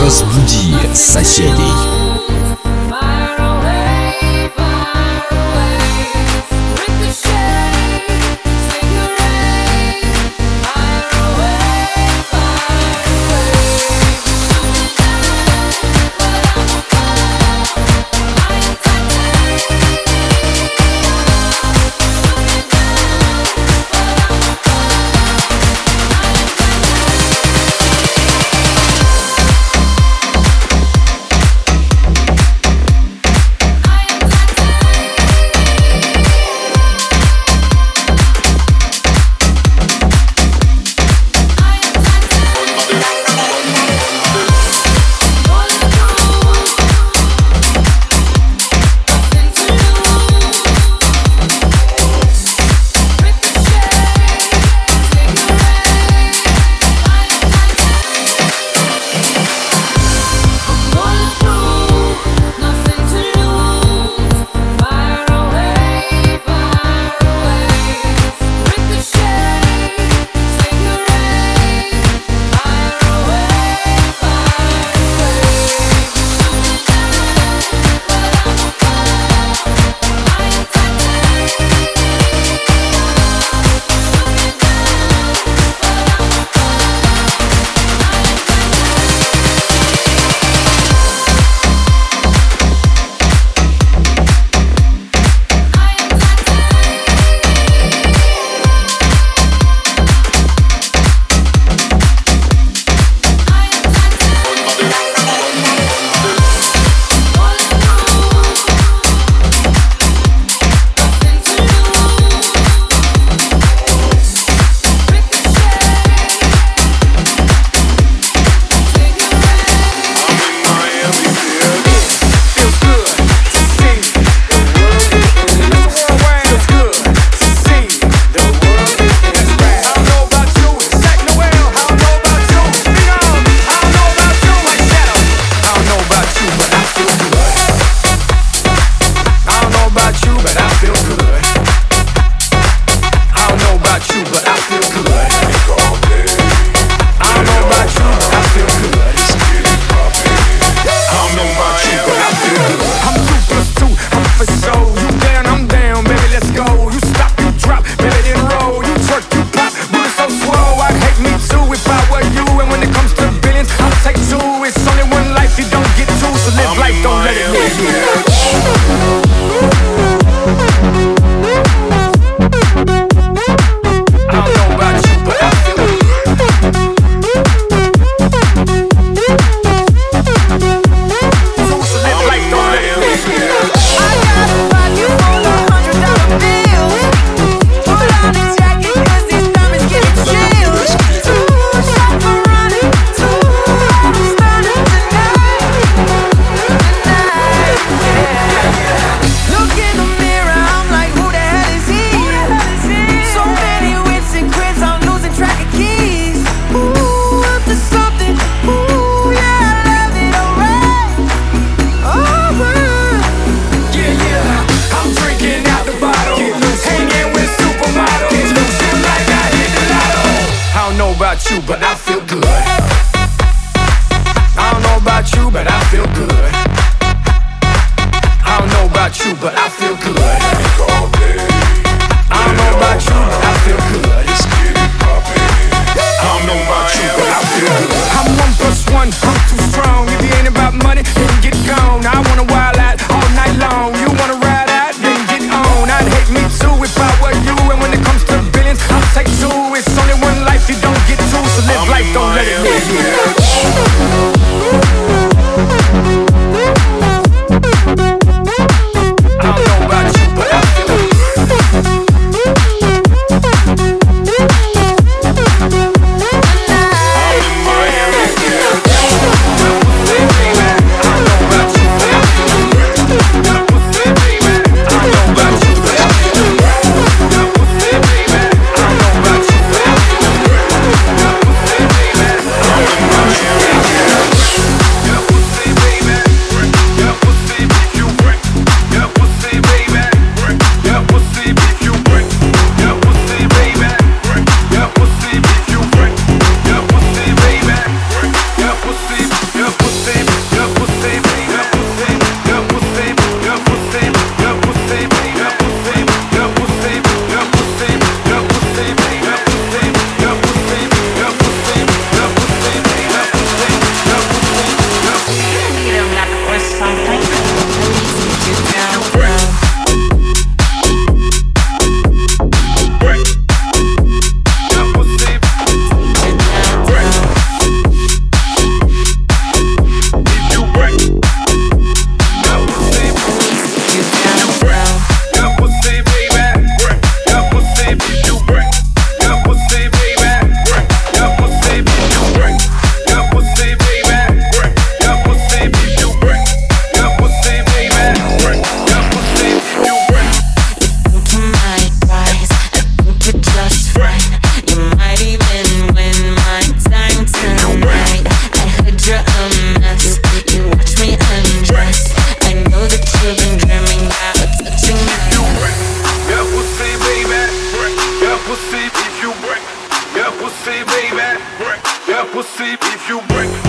Разбуди соседей. See if you break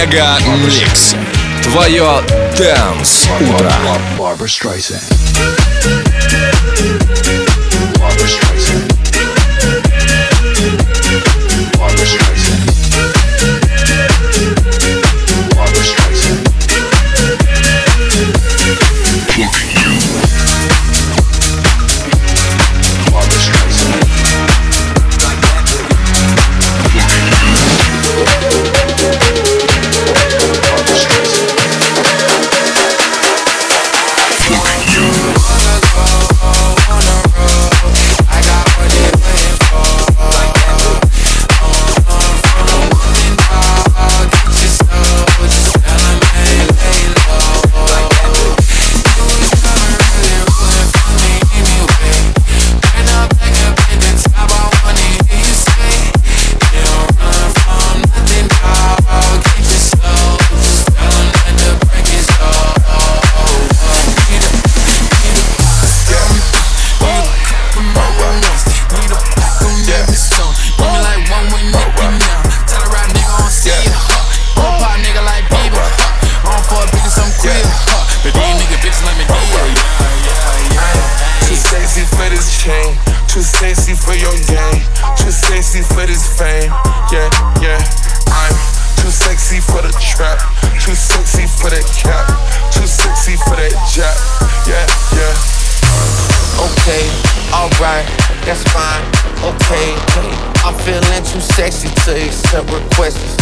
Мега Микс. Твое Дэнс Утро. Barbara Streisand. Barbara Streisand. Barbara Streisand. answer requests.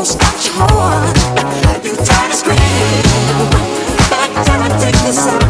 You try to scream, but I take the sound.